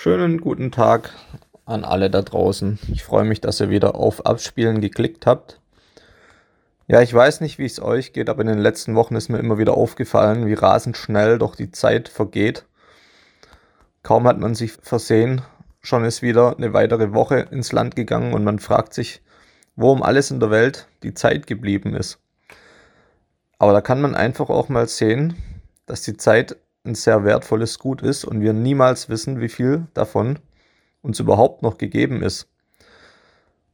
Schönen guten Tag an alle da draußen. Ich freue mich, dass ihr wieder auf Abspielen geklickt habt. Ja, ich weiß nicht, wie es euch geht, aber in den letzten Wochen ist mir immer wieder aufgefallen, wie rasend schnell doch die Zeit vergeht. Kaum hat man sich versehen, schon ist wieder eine weitere Woche ins Land gegangen und man fragt sich, wo um alles in der Welt die Zeit geblieben ist. Aber da kann man einfach auch mal sehen, dass die Zeit ein sehr wertvolles Gut ist und wir niemals wissen, wie viel davon uns überhaupt noch gegeben ist.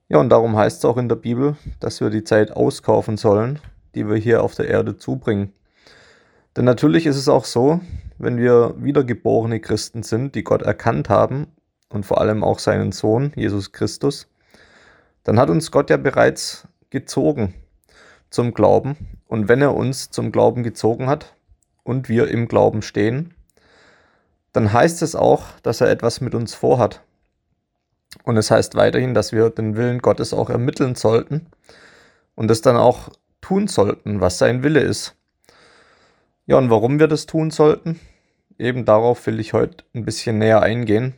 Ja, und darum heißt es auch in der Bibel, dass wir die Zeit auskaufen sollen, die wir hier auf der Erde zubringen. Denn natürlich ist es auch so, wenn wir wiedergeborene Christen sind, die Gott erkannt haben und vor allem auch seinen Sohn, Jesus Christus, dann hat uns Gott ja bereits gezogen zum Glauben. Und wenn er uns zum Glauben gezogen hat, und wir im Glauben stehen, dann heißt es auch, dass er etwas mit uns vorhat. Und es heißt weiterhin, dass wir den Willen Gottes auch ermitteln sollten und es dann auch tun sollten, was sein Wille ist. Ja, und warum wir das tun sollten, eben darauf will ich heute ein bisschen näher eingehen.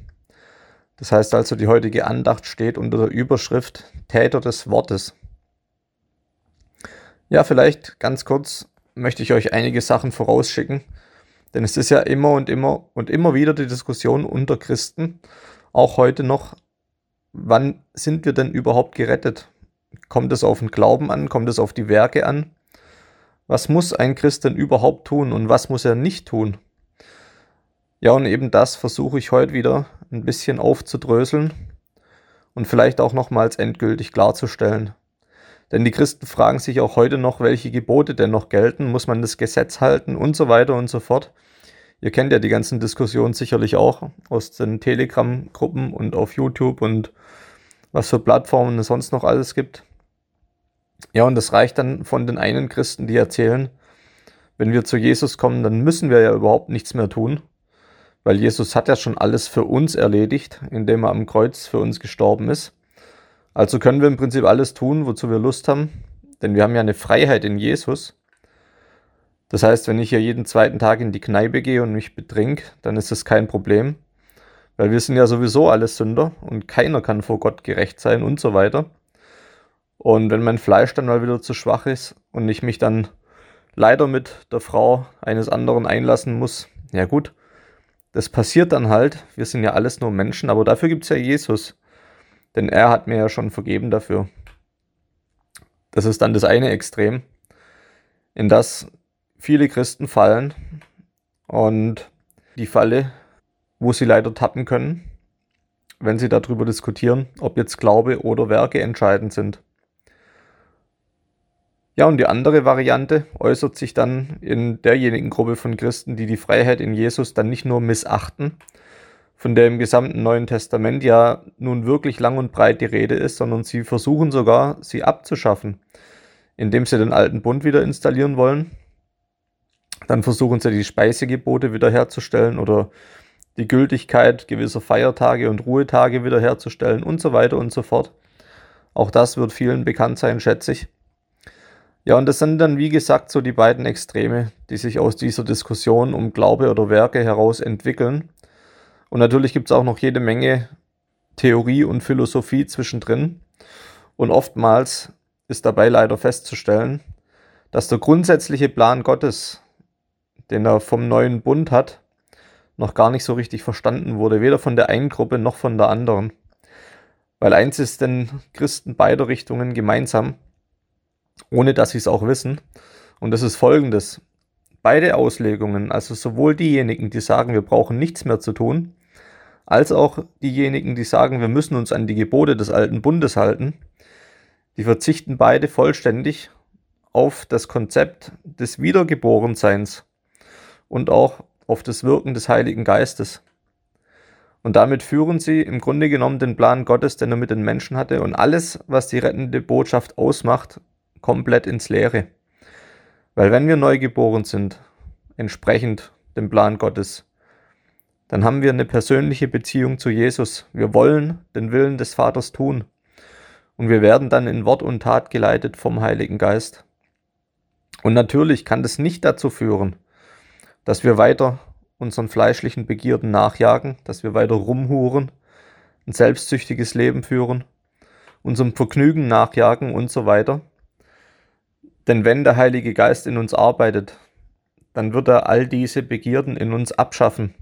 Das heißt also, die heutige Andacht steht unter der Überschrift Täter des Wortes. Ja, vielleicht ganz kurz möchte ich euch einige Sachen vorausschicken. Denn es ist ja immer und immer und immer wieder die Diskussion unter Christen, auch heute noch, wann sind wir denn überhaupt gerettet? Kommt es auf den Glauben an? Kommt es auf die Werke an? Was muss ein Christ denn überhaupt tun und was muss er nicht tun? Ja, und eben das versuche ich heute wieder ein bisschen aufzudröseln und vielleicht auch nochmals endgültig klarzustellen. Denn die Christen fragen sich auch heute noch, welche Gebote denn noch gelten, muss man das Gesetz halten und so weiter und so fort. Ihr kennt ja die ganzen Diskussionen sicherlich auch aus den Telegram-Gruppen und auf YouTube und was für Plattformen es sonst noch alles gibt. Ja, und das reicht dann von den einen Christen, die erzählen, wenn wir zu Jesus kommen, dann müssen wir ja überhaupt nichts mehr tun, weil Jesus hat ja schon alles für uns erledigt, indem er am Kreuz für uns gestorben ist. Also können wir im Prinzip alles tun, wozu wir Lust haben, denn wir haben ja eine Freiheit in Jesus. Das heißt, wenn ich hier jeden zweiten Tag in die Kneipe gehe und mich betrink, dann ist das kein Problem, weil wir sind ja sowieso alles Sünder und keiner kann vor Gott gerecht sein und so weiter. Und wenn mein Fleisch dann mal wieder zu schwach ist und ich mich dann leider mit der Frau eines anderen einlassen muss, ja gut, das passiert dann halt. Wir sind ja alles nur Menschen, aber dafür gibt es ja Jesus. Denn er hat mir ja schon vergeben dafür. Das ist dann das eine Extrem, in das viele Christen fallen und die Falle, wo sie leider tappen können, wenn sie darüber diskutieren, ob jetzt Glaube oder Werke entscheidend sind. Ja, und die andere Variante äußert sich dann in derjenigen Gruppe von Christen, die die Freiheit in Jesus dann nicht nur missachten, von der im gesamten Neuen Testament ja nun wirklich lang und breit die Rede ist, sondern sie versuchen sogar, sie abzuschaffen, indem sie den alten Bund wieder installieren wollen. Dann versuchen sie die Speisegebote wiederherzustellen oder die Gültigkeit gewisser Feiertage und Ruhetage wiederherzustellen und so weiter und so fort. Auch das wird vielen bekannt sein, schätze ich. Ja, und das sind dann, wie gesagt, so die beiden Extreme, die sich aus dieser Diskussion um Glaube oder Werke heraus entwickeln. Und natürlich gibt es auch noch jede Menge Theorie und Philosophie zwischendrin. Und oftmals ist dabei leider festzustellen, dass der grundsätzliche Plan Gottes, den er vom neuen Bund hat, noch gar nicht so richtig verstanden wurde, weder von der einen Gruppe noch von der anderen. Weil eins ist den Christen beider Richtungen gemeinsam, ohne dass sie es auch wissen, und das ist folgendes. Beide Auslegungen, also sowohl diejenigen, die sagen, wir brauchen nichts mehr zu tun, als auch diejenigen, die sagen, wir müssen uns an die Gebote des alten Bundes halten, die verzichten beide vollständig auf das Konzept des Wiedergeborenseins und auch auf das Wirken des Heiligen Geistes. Und damit führen sie im Grunde genommen den Plan Gottes, den er mit den Menschen hatte, und alles, was die rettende Botschaft ausmacht, komplett ins Leere. Weil wenn wir neu geboren sind, entsprechend dem Plan Gottes, dann haben wir eine persönliche Beziehung zu Jesus. Wir wollen den Willen des Vaters tun. Und wir werden dann in Wort und Tat geleitet vom Heiligen Geist. Und natürlich kann das nicht dazu führen, dass wir weiter unseren fleischlichen Begierden nachjagen, dass wir weiter rumhuren, ein selbstsüchtiges Leben führen, unserem Vergnügen nachjagen und so weiter. Denn wenn der Heilige Geist in uns arbeitet, dann wird er all diese Begierden in uns abschaffen.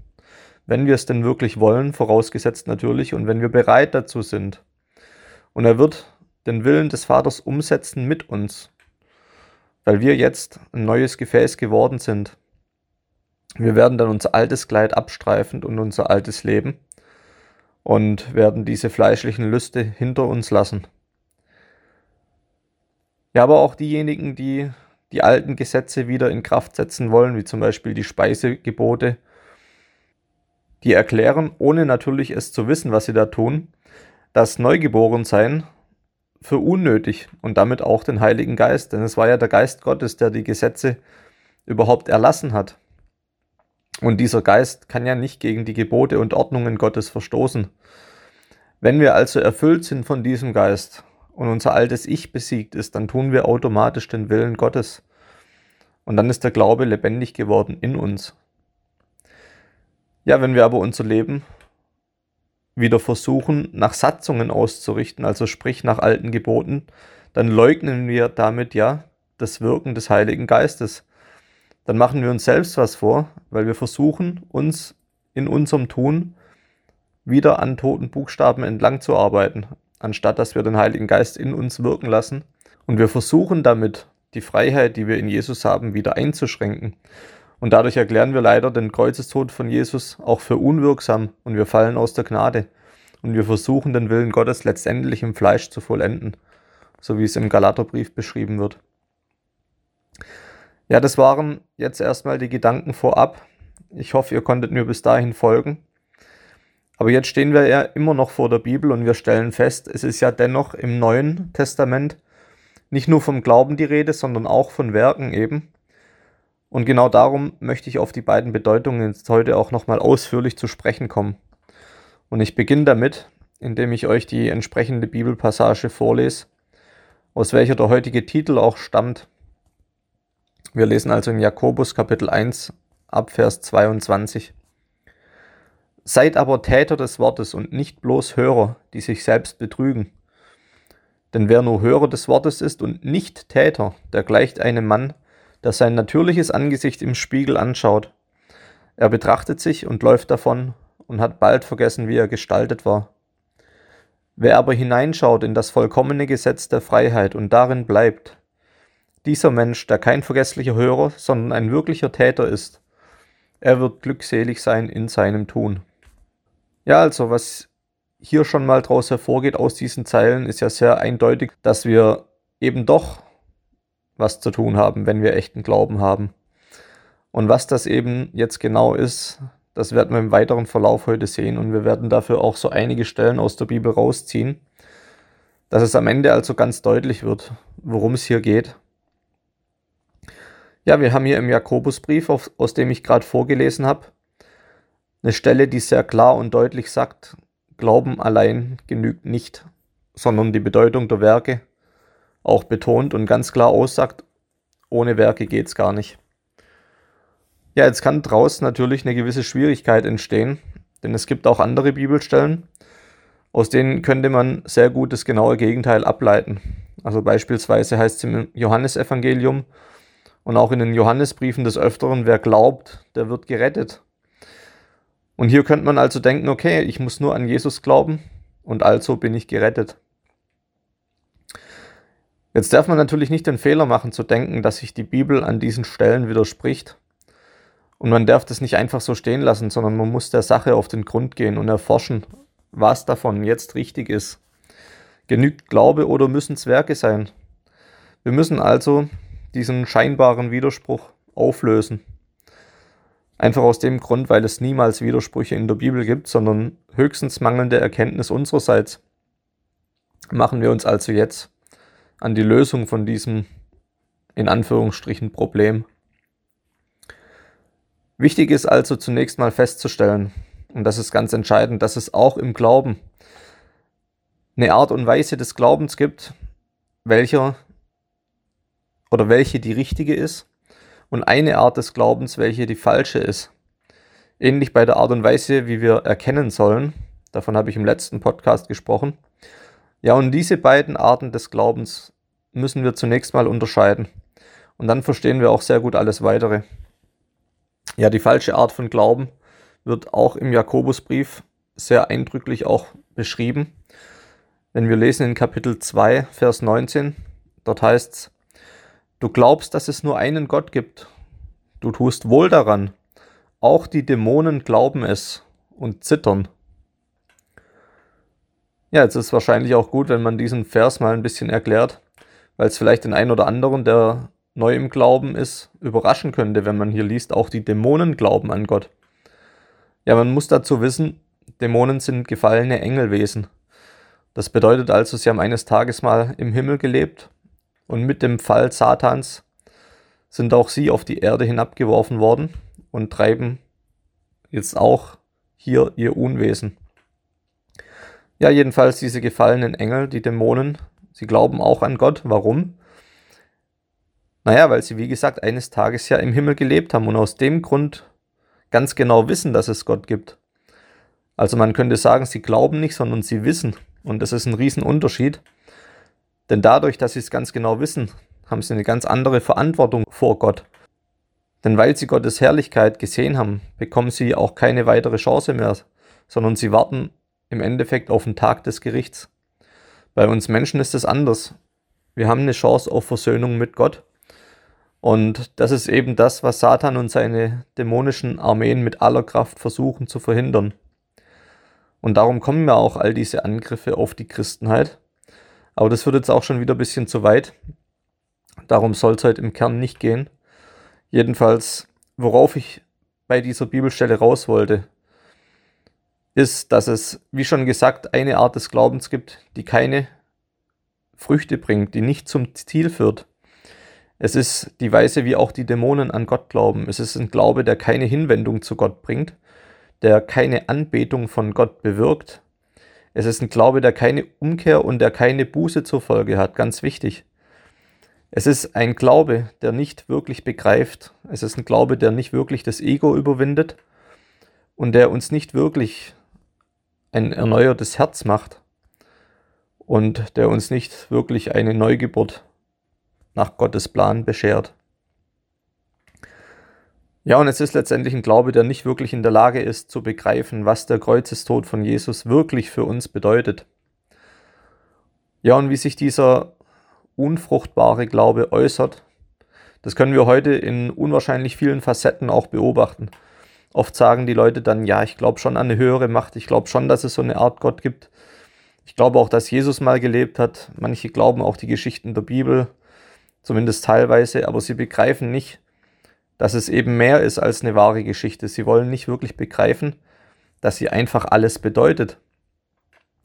Wenn wir es denn wirklich wollen, vorausgesetzt natürlich, und wenn wir bereit dazu sind. Und er wird den Willen des Vaters umsetzen mit uns, weil wir jetzt ein neues Gefäß geworden sind. Wir werden dann unser altes Kleid abstreifen und unser altes Leben und werden diese fleischlichen Lüste hinter uns lassen. Ja, aber auch diejenigen, die die alten Gesetze wieder in Kraft setzen wollen, wie zum Beispiel die Speisegebote, die erklären, ohne natürlich es zu wissen, was sie da tun, das Neugeborensein für unnötig und damit auch den Heiligen Geist. Denn es war ja der Geist Gottes, der die Gesetze überhaupt erlassen hat. Und dieser Geist kann ja nicht gegen die Gebote und Ordnungen Gottes verstoßen. Wenn wir also erfüllt sind von diesem Geist und unser altes Ich besiegt ist, dann tun wir automatisch den Willen Gottes. Und dann ist der Glaube lebendig geworden in uns. Ja, wenn wir aber unser Leben wieder versuchen, nach Satzungen auszurichten, also sprich nach alten Geboten, dann leugnen wir damit ja das Wirken des Heiligen Geistes. Dann machen wir uns selbst was vor, weil wir versuchen, uns in unserem Tun wieder an toten Buchstaben entlang zu arbeiten, anstatt dass wir den Heiligen Geist in uns wirken lassen. Und wir versuchen damit, die Freiheit, die wir in Jesus haben, wieder einzuschränken. Und dadurch erklären wir leider den Kreuzestod von Jesus auch für unwirksam und wir fallen aus der Gnade. Und wir versuchen den Willen Gottes letztendlich im Fleisch zu vollenden, so wie es im Galaterbrief beschrieben wird. Ja, das waren jetzt erstmal die Gedanken vorab. Ich hoffe, ihr konntet mir bis dahin folgen. Aber jetzt stehen wir ja immer noch vor der Bibel und wir stellen fest, es ist ja dennoch im Neuen Testament nicht nur vom Glauben die Rede, sondern auch von Werken eben. Und genau darum möchte ich auf die beiden Bedeutungen jetzt heute auch nochmal ausführlich zu sprechen kommen. Und ich beginne damit, indem ich euch die entsprechende Bibelpassage vorlese, aus welcher der heutige Titel auch stammt. Wir lesen also in Jakobus Kapitel 1 ab Vers 22. Seid aber Täter des Wortes und nicht bloß Hörer, die sich selbst betrügen. Denn wer nur Hörer des Wortes ist und nicht Täter, der gleicht einem Mann, der sein natürliches Angesicht im Spiegel anschaut. Er betrachtet sich und läuft davon und hat bald vergessen, wie er gestaltet war. Wer aber hineinschaut in das vollkommene Gesetz der Freiheit und darin bleibt, dieser Mensch, der kein vergesslicher Hörer, sondern ein wirklicher Täter ist, er wird glückselig sein in seinem Tun. Ja, also was hier schon mal daraus hervorgeht aus diesen Zeilen, ist ja sehr eindeutig, dass wir eben doch was zu tun haben, wenn wir echten Glauben haben. Und was das eben jetzt genau ist, das werden wir im weiteren Verlauf heute sehen und wir werden dafür auch so einige Stellen aus der Bibel rausziehen, dass es am Ende also ganz deutlich wird, worum es hier geht. Ja, wir haben hier im Jakobusbrief, aus dem ich gerade vorgelesen habe, eine Stelle, die sehr klar und deutlich sagt, Glauben allein genügt nicht, sondern die Bedeutung der Werke auch betont und ganz klar aussagt, ohne Werke geht es gar nicht. Ja, jetzt kann daraus natürlich eine gewisse Schwierigkeit entstehen, denn es gibt auch andere Bibelstellen, aus denen könnte man sehr gut das genaue Gegenteil ableiten. Also beispielsweise heißt es im Johannesevangelium und auch in den Johannesbriefen des Öfteren, wer glaubt, der wird gerettet. Und hier könnte man also denken, okay, ich muss nur an Jesus glauben und also bin ich gerettet. Jetzt darf man natürlich nicht den Fehler machen zu denken, dass sich die Bibel an diesen Stellen widerspricht. Und man darf das nicht einfach so stehen lassen, sondern man muss der Sache auf den Grund gehen und erforschen, was davon jetzt richtig ist. Genügt Glaube oder müssen es Werke sein? Wir müssen also diesen scheinbaren Widerspruch auflösen. Einfach aus dem Grund, weil es niemals Widersprüche in der Bibel gibt, sondern höchstens mangelnde Erkenntnis unsererseits. Machen wir uns also jetzt an die Lösung von diesem in Anführungsstrichen Problem. Wichtig ist also zunächst mal festzustellen, und das ist ganz entscheidend, dass es auch im Glauben eine Art und Weise des Glaubens gibt, welcher oder welche die richtige ist und eine Art des Glaubens, welche die falsche ist. Ähnlich bei der Art und Weise, wie wir erkennen sollen. Davon habe ich im letzten Podcast gesprochen. Ja, und diese beiden Arten des Glaubens müssen wir zunächst mal unterscheiden. Und dann verstehen wir auch sehr gut alles weitere. Ja, die falsche Art von Glauben wird auch im Jakobusbrief sehr eindrücklich auch beschrieben. Wenn wir lesen in Kapitel 2, Vers 19, dort heißt es, du glaubst, dass es nur einen Gott gibt. Du tust wohl daran. Auch die Dämonen glauben es und zittern. Ja, jetzt ist es wahrscheinlich auch gut, wenn man diesen Vers mal ein bisschen erklärt, weil es vielleicht den einen oder anderen, der neu im Glauben ist, überraschen könnte, wenn man hier liest, auch die Dämonen glauben an Gott. Ja, man muss dazu wissen, Dämonen sind gefallene Engelwesen. Das bedeutet also, sie haben eines Tages mal im Himmel gelebt und mit dem Fall Satans sind auch sie auf die Erde hinabgeworfen worden und treiben jetzt auch hier ihr Unwesen. Ja, jedenfalls diese gefallenen Engel, die Dämonen, sie glauben auch an Gott. Warum? Naja, weil sie, wie gesagt, eines Tages ja im Himmel gelebt haben und aus dem Grund ganz genau wissen, dass es Gott gibt. Also man könnte sagen, sie glauben nicht, sondern sie wissen. Und das ist ein Riesenunterschied. Denn dadurch, dass sie es ganz genau wissen, haben sie eine ganz andere Verantwortung vor Gott. Denn weil sie Gottes Herrlichkeit gesehen haben, bekommen sie auch keine weitere Chance mehr, sondern sie warten im Endeffekt auf den Tag des Gerichts. Bei uns Menschen ist es anders. Wir haben eine Chance auf Versöhnung mit Gott. Und das ist eben das, was Satan und seine dämonischen Armeen mit aller Kraft versuchen zu verhindern. Und darum kommen ja auch all diese Angriffe auf die Christenheit. Aber das wird jetzt auch schon wieder ein bisschen zu weit. Darum soll es heute im Kern nicht gehen. Jedenfalls, worauf ich bei dieser Bibelstelle raus wollte, ist, dass es, wie schon gesagt, eine Art des Glaubens gibt, die keine Früchte bringt, die nicht zum Ziel führt. Es ist die Weise, wie auch die Dämonen an Gott glauben. Es ist ein Glaube, der keine Hinwendung zu Gott bringt, der keine Anbetung von Gott bewirkt. Es ist ein Glaube, der keine Umkehr und der keine Buße zur Folge hat. Ganz wichtig. Es ist ein Glaube, der nicht wirklich begreift. Es ist ein Glaube, der nicht wirklich das Ego überwindet und der uns nicht wirklich ein erneuertes Herz macht und der uns nicht wirklich eine Neugeburt nach Gottes Plan beschert. Ja, und es ist letztendlich ein Glaube, der nicht wirklich in der Lage ist zu begreifen, was der Kreuzestod von Jesus wirklich für uns bedeutet. Ja, und wie sich dieser unfruchtbare Glaube äußert, das können wir heute in unwahrscheinlich vielen Facetten auch beobachten. Oft sagen die Leute dann, ja, ich glaube schon an eine höhere Macht, ich glaube schon, dass es so eine Art Gott gibt. Ich glaube auch, dass Jesus mal gelebt hat. Manche glauben auch die Geschichten der Bibel zumindest teilweise, aber sie begreifen nicht, dass es eben mehr ist als eine wahre Geschichte. Sie wollen nicht wirklich begreifen, dass sie einfach alles bedeutet,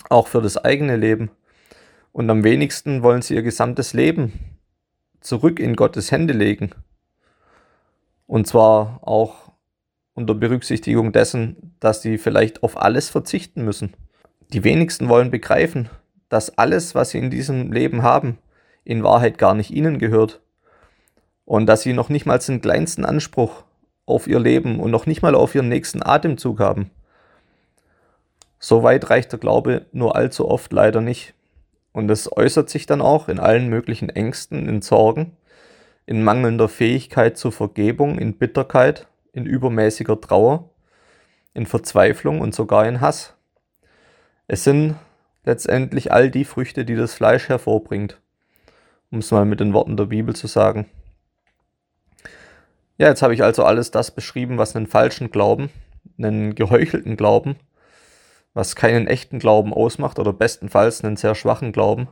auch für das eigene Leben. Und am wenigsten wollen sie ihr gesamtes Leben zurück in Gottes Hände legen. Und zwar auch unter Berücksichtigung dessen, dass sie vielleicht auf alles verzichten müssen. Die wenigsten wollen begreifen, dass alles, was sie in diesem Leben haben, in Wahrheit gar nicht ihnen gehört. Und dass sie noch nicht mal den kleinsten Anspruch auf ihr Leben und noch nicht mal auf ihren nächsten Atemzug haben. So weit reicht der Glaube nur allzu oft leider nicht. Und es äußert sich dann auch in allen möglichen Ängsten, in Sorgen, in mangelnder Fähigkeit zur Vergebung, in Bitterkeit, in übermäßiger Trauer, in Verzweiflung und sogar in Hass. Es sind letztendlich all die Früchte, die das Fleisch hervorbringt um es mal mit den Worten der Bibel zu sagen. Ja, jetzt habe ich also alles das beschrieben, was einen falschen Glauben, einen geheuchelten Glauben, was keinen echten Glauben ausmacht oder bestenfalls einen sehr schwachen Glauben.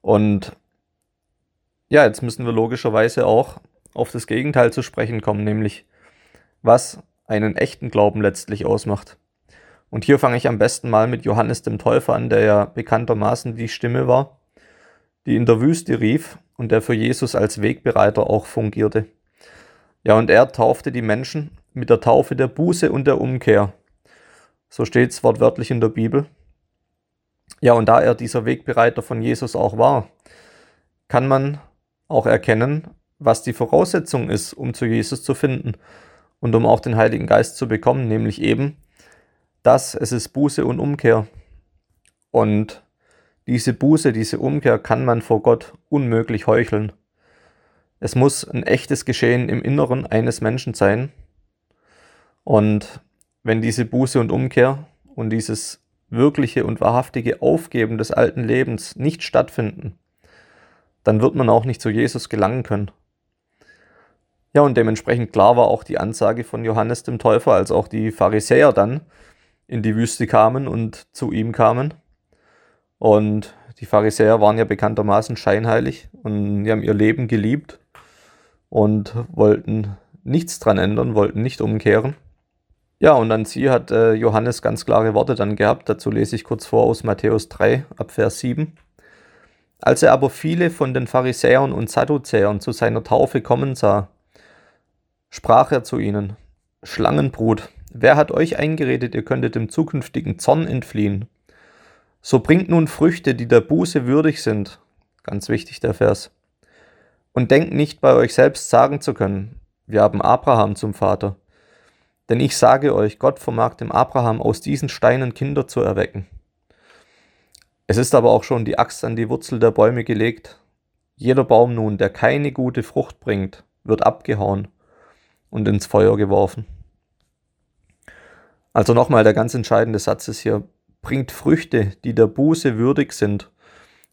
Und ja, jetzt müssen wir logischerweise auch auf das Gegenteil zu sprechen kommen, nämlich was einen echten Glauben letztlich ausmacht. Und hier fange ich am besten mal mit Johannes dem Täufer an, der ja bekanntermaßen die Stimme war, die in der Wüste rief und der für Jesus als Wegbereiter auch fungierte. Ja, und er taufte die Menschen mit der Taufe der Buße und der Umkehr. So steht es wortwörtlich in der Bibel. Ja, und da er dieser Wegbereiter von Jesus auch war, kann man auch erkennen, was die Voraussetzung ist, um zu Jesus zu finden. Und um auch den Heiligen Geist zu bekommen, nämlich eben, dass es ist Buße und Umkehr. Und diese Buße, diese Umkehr kann man vor Gott unmöglich heucheln. Es muss ein echtes Geschehen im Inneren eines Menschen sein. Und wenn diese Buße und Umkehr und dieses wirkliche und wahrhaftige Aufgeben des alten Lebens nicht stattfinden, dann wird man auch nicht zu Jesus gelangen können. Ja, und dementsprechend klar war auch die Ansage von Johannes dem Täufer, als auch die Pharisäer dann in die Wüste kamen und zu ihm kamen. Und die Pharisäer waren ja bekanntermaßen scheinheilig und die haben ihr Leben geliebt und wollten nichts dran ändern, wollten nicht umkehren. Ja, und an sie hat äh, Johannes ganz klare Worte dann gehabt. Dazu lese ich kurz vor aus Matthäus 3 ab Vers 7. Als er aber viele von den Pharisäern und Sadduzäern zu seiner Taufe kommen sah, sprach er zu ihnen, Schlangenbrut, wer hat euch eingeredet, ihr könntet dem zukünftigen Zorn entfliehen? So bringt nun Früchte, die der Buße würdig sind. Ganz wichtig der Vers. Und denkt nicht bei euch selbst sagen zu können, wir haben Abraham zum Vater. Denn ich sage euch, Gott vermag dem Abraham aus diesen Steinen Kinder zu erwecken. Es ist aber auch schon die Axt an die Wurzel der Bäume gelegt. Jeder Baum nun, der keine gute Frucht bringt, wird abgehauen und ins Feuer geworfen. Also nochmal, der ganz entscheidende Satz ist hier, bringt Früchte, die der Buße würdig sind.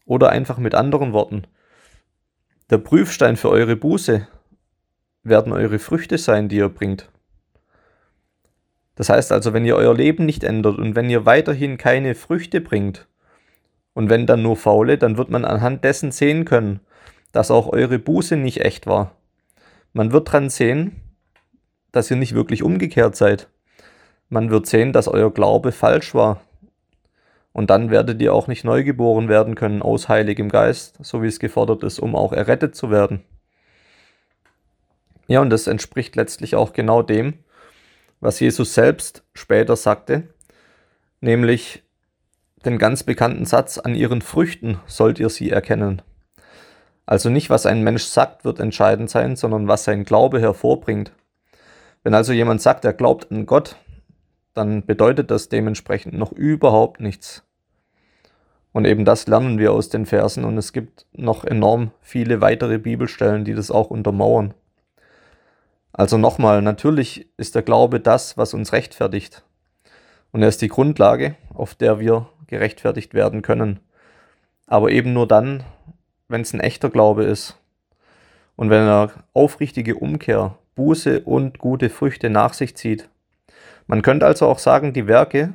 Oder einfach mit anderen Worten, der Prüfstein für eure Buße werden eure Früchte sein, die ihr bringt. Das heißt also, wenn ihr euer Leben nicht ändert und wenn ihr weiterhin keine Früchte bringt, und wenn dann nur faule, dann wird man anhand dessen sehen können, dass auch eure Buße nicht echt war. Man wird dran sehen, dass ihr nicht wirklich umgekehrt seid. Man wird sehen, dass euer Glaube falsch war. Und dann werdet ihr auch nicht neu geboren werden können aus Heiligem Geist, so wie es gefordert ist, um auch errettet zu werden. Ja, und das entspricht letztlich auch genau dem, was Jesus selbst später sagte, nämlich den ganz bekannten Satz, an ihren Früchten sollt ihr sie erkennen. Also nicht, was ein Mensch sagt, wird entscheidend sein, sondern was sein Glaube hervorbringt. Wenn also jemand sagt, er glaubt an Gott, dann bedeutet das dementsprechend noch überhaupt nichts. Und eben das lernen wir aus den Versen und es gibt noch enorm viele weitere Bibelstellen, die das auch untermauern. Also nochmal, natürlich ist der Glaube das, was uns rechtfertigt. Und er ist die Grundlage, auf der wir gerechtfertigt werden können. Aber eben nur dann, wenn es ein echter Glaube ist. Und wenn er aufrichtige Umkehr, Buße und gute Früchte nach sich zieht. Man könnte also auch sagen, die Werke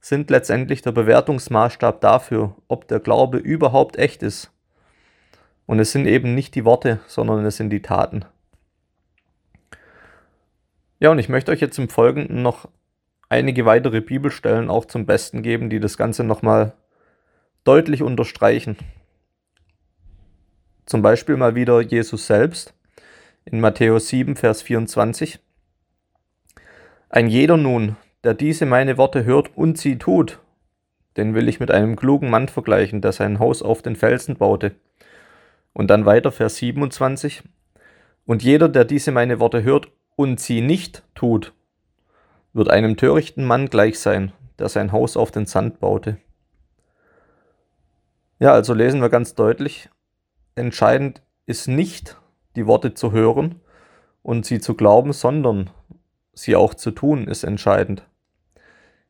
sind letztendlich der Bewertungsmaßstab dafür, ob der Glaube überhaupt echt ist. Und es sind eben nicht die Worte, sondern es sind die Taten. Ja, und ich möchte euch jetzt im Folgenden noch einige weitere Bibelstellen auch zum Besten geben, die das Ganze nochmal deutlich unterstreichen. Zum Beispiel mal wieder Jesus selbst in Matthäus 7, Vers 24. Ein jeder nun, der diese meine Worte hört und sie tut, den will ich mit einem klugen Mann vergleichen, der sein Haus auf den Felsen baute. Und dann weiter Vers 27. Und jeder, der diese meine Worte hört und sie nicht tut, wird einem törichten Mann gleich sein, der sein Haus auf den Sand baute. Ja, also lesen wir ganz deutlich, entscheidend ist nicht, die Worte zu hören und sie zu glauben, sondern sie auch zu tun, ist entscheidend.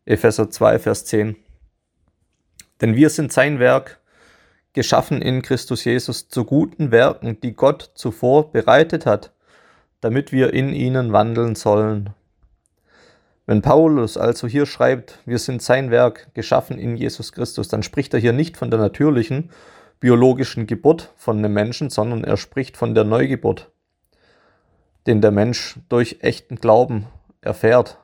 Epheser 2, Vers 10. Denn wir sind sein Werk, geschaffen in Christus Jesus zu guten Werken, die Gott zuvor bereitet hat, damit wir in ihnen wandeln sollen. Wenn Paulus also hier schreibt, wir sind sein Werk, geschaffen in Jesus Christus, dann spricht er hier nicht von der natürlichen, biologischen Geburt von einem Menschen, sondern er spricht von der Neugeburt, den der Mensch durch echten Glauben erfährt.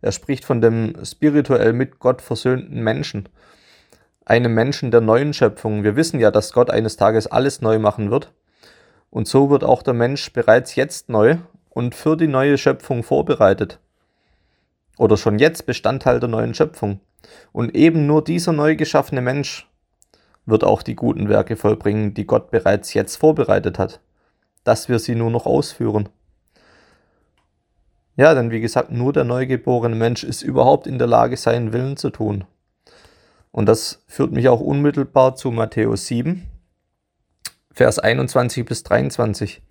Er spricht von dem spirituell mit Gott versöhnten Menschen, einem Menschen der neuen Schöpfung. Wir wissen ja, dass Gott eines Tages alles neu machen wird und so wird auch der Mensch bereits jetzt neu und für die neue Schöpfung vorbereitet. Oder schon jetzt Bestandteil der neuen Schöpfung. Und eben nur dieser neu geschaffene Mensch wird auch die guten Werke vollbringen, die Gott bereits jetzt vorbereitet hat, dass wir sie nur noch ausführen. Ja, denn wie gesagt, nur der neugeborene Mensch ist überhaupt in der Lage, seinen Willen zu tun. Und das führt mich auch unmittelbar zu Matthäus 7, Vers 21 bis 23.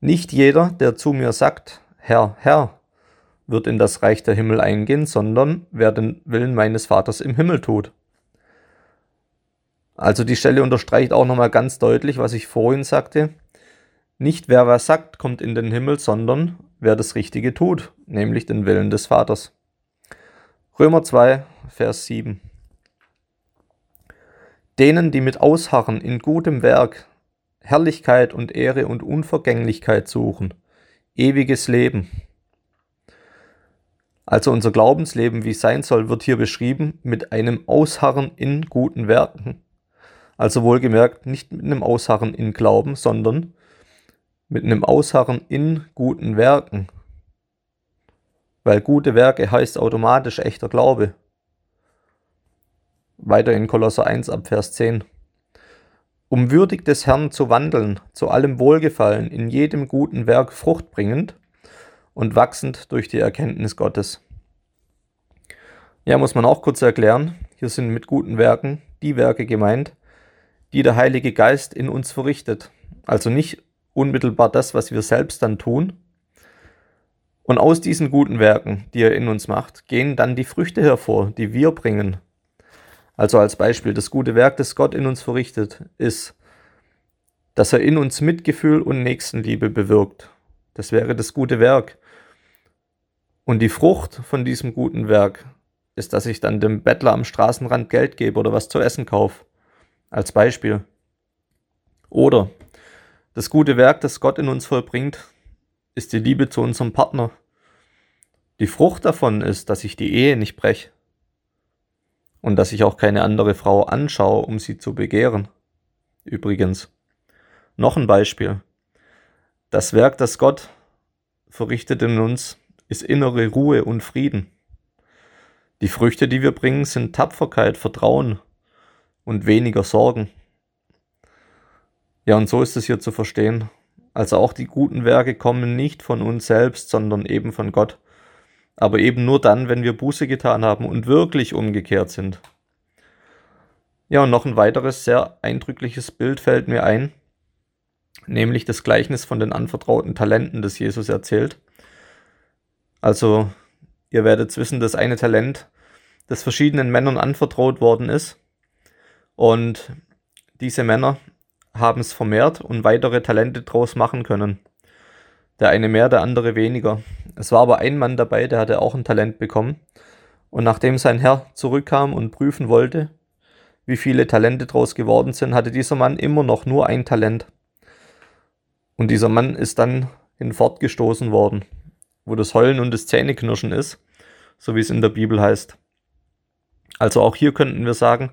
Nicht jeder, der zu mir sagt, Herr, Herr, wird in das Reich der Himmel eingehen, sondern wer den Willen meines Vaters im Himmel tut. Also die Stelle unterstreicht auch nochmal ganz deutlich, was ich vorhin sagte. Nicht wer was sagt, kommt in den Himmel, sondern wer das Richtige tut, nämlich den Willen des Vaters. Römer 2, Vers 7. Denen, die mit Ausharren in gutem Werk Herrlichkeit und Ehre und Unvergänglichkeit suchen, ewiges Leben. Also unser Glaubensleben, wie es sein soll, wird hier beschrieben mit einem Ausharren in guten Werken. Also wohlgemerkt nicht mit einem Ausharren in Glauben, sondern mit einem Ausharren in guten Werken. Weil gute Werke heißt automatisch echter Glaube. Weiter in Kolosser 1 ab Vers 10. Um würdig des Herrn zu wandeln, zu allem Wohlgefallen, in jedem guten Werk Frucht bringend, und wachsend durch die Erkenntnis Gottes. Ja, muss man auch kurz erklären. Hier sind mit guten Werken die Werke gemeint, die der Heilige Geist in uns verrichtet. Also nicht unmittelbar das, was wir selbst dann tun. Und aus diesen guten Werken, die er in uns macht, gehen dann die Früchte hervor, die wir bringen. Also als Beispiel, das gute Werk, das Gott in uns verrichtet, ist, dass er in uns Mitgefühl und Nächstenliebe bewirkt. Das wäre das gute Werk. Und die Frucht von diesem guten Werk ist, dass ich dann dem Bettler am Straßenrand Geld gebe oder was zu essen kaufe. Als Beispiel. Oder das gute Werk, das Gott in uns vollbringt, ist die Liebe zu unserem Partner. Die Frucht davon ist, dass ich die Ehe nicht breche und dass ich auch keine andere Frau anschaue, um sie zu begehren. Übrigens. Noch ein Beispiel. Das Werk, das Gott verrichtet in uns, ist innere Ruhe und Frieden. Die Früchte, die wir bringen, sind Tapferkeit, Vertrauen und weniger Sorgen. Ja, und so ist es hier zu verstehen. Also auch die guten Werke kommen nicht von uns selbst, sondern eben von Gott. Aber eben nur dann, wenn wir Buße getan haben und wirklich umgekehrt sind. Ja, und noch ein weiteres sehr eindrückliches Bild fällt mir ein, nämlich das Gleichnis von den anvertrauten Talenten, das Jesus erzählt. Also ihr werdet wissen, dass eine Talent, das verschiedenen Männern anvertraut worden ist. Und diese Männer haben es vermehrt und weitere Talente draus machen können. Der eine mehr, der andere weniger. Es war aber ein Mann dabei, der hatte auch ein Talent bekommen. Und nachdem sein Herr zurückkam und prüfen wollte, wie viele Talente draus geworden sind, hatte dieser Mann immer noch nur ein Talent. Und dieser Mann ist dann hinfortgestoßen worden wo das Heulen und das Zähneknirschen ist, so wie es in der Bibel heißt. Also auch hier könnten wir sagen,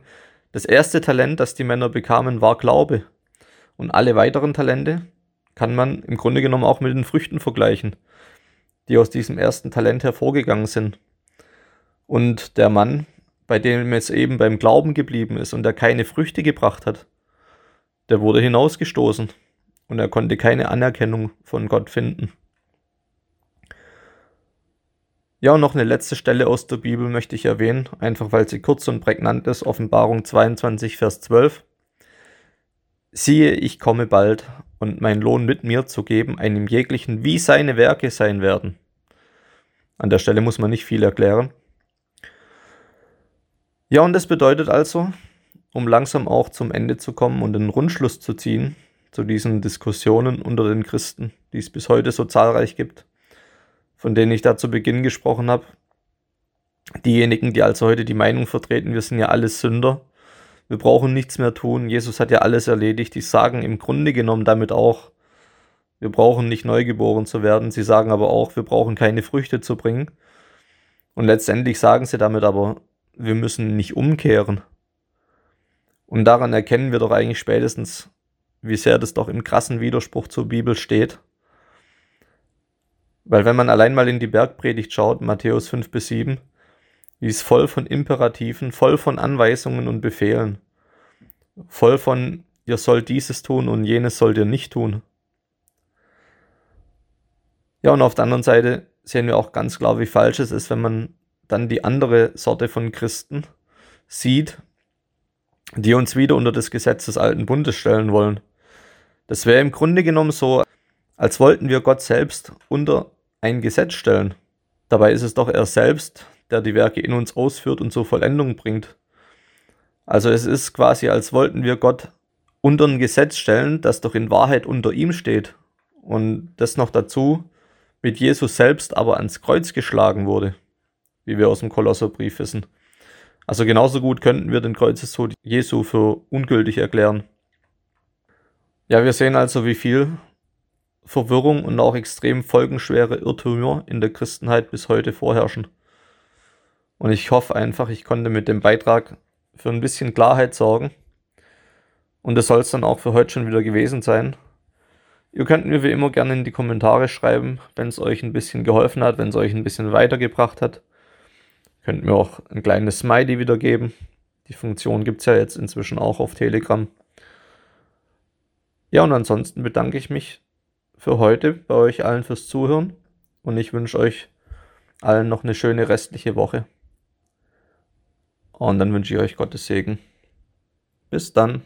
das erste Talent, das die Männer bekamen, war Glaube. Und alle weiteren Talente kann man im Grunde genommen auch mit den Früchten vergleichen, die aus diesem ersten Talent hervorgegangen sind. Und der Mann, bei dem es eben beim Glauben geblieben ist und der keine Früchte gebracht hat, der wurde hinausgestoßen und er konnte keine Anerkennung von Gott finden. Ja, und noch eine letzte Stelle aus der Bibel möchte ich erwähnen, einfach weil sie kurz und prägnant ist. Offenbarung 22, Vers 12. Siehe, ich komme bald, und mein Lohn mit mir zu geben, einem jeglichen, wie seine Werke sein werden. An der Stelle muss man nicht viel erklären. Ja, und das bedeutet also, um langsam auch zum Ende zu kommen und einen Rundschluss zu ziehen zu diesen Diskussionen unter den Christen, die es bis heute so zahlreich gibt, von denen ich da zu Beginn gesprochen habe. Diejenigen, die also heute die Meinung vertreten, wir sind ja alles Sünder, wir brauchen nichts mehr tun, Jesus hat ja alles erledigt, die sagen im Grunde genommen damit auch, wir brauchen nicht neugeboren zu werden, sie sagen aber auch, wir brauchen keine Früchte zu bringen. Und letztendlich sagen sie damit aber, wir müssen nicht umkehren. Und daran erkennen wir doch eigentlich spätestens, wie sehr das doch im krassen Widerspruch zur Bibel steht. Weil wenn man allein mal in die Bergpredigt schaut, Matthäus 5 bis 7, die ist voll von Imperativen, voll von Anweisungen und Befehlen, voll von ihr sollt dieses tun und jenes sollt ihr nicht tun. Ja, und auf der anderen Seite sehen wir auch ganz klar, wie falsch es ist, wenn man dann die andere Sorte von Christen sieht, die uns wieder unter das Gesetz des alten Bundes stellen wollen. Das wäre im Grunde genommen so, als wollten wir Gott selbst unter ein Gesetz stellen. Dabei ist es doch er selbst, der die Werke in uns ausführt und zur Vollendung bringt. Also es ist quasi, als wollten wir Gott unter ein Gesetz stellen, das doch in Wahrheit unter ihm steht. Und das noch dazu mit Jesus selbst aber ans Kreuz geschlagen wurde, wie wir aus dem Kolosserbrief wissen. Also genauso gut könnten wir den Kreuzestod Jesu für ungültig erklären. Ja, wir sehen also, wie viel Verwirrung und auch extrem folgenschwere Irrtümer in der Christenheit bis heute vorherrschen. Und ich hoffe einfach, ich konnte mit dem Beitrag für ein bisschen Klarheit sorgen. Und das soll es dann auch für heute schon wieder gewesen sein. Ihr könnt mir wie immer gerne in die Kommentare schreiben, wenn es euch ein bisschen geholfen hat, wenn es euch ein bisschen weitergebracht hat. Könnt mir auch ein kleines Smiley wiedergeben. Die Funktion gibt es ja jetzt inzwischen auch auf Telegram. Ja, und ansonsten bedanke ich mich für heute bei euch allen fürs Zuhören und ich wünsche euch allen noch eine schöne restliche Woche. Und dann wünsche ich euch Gottes Segen. Bis dann.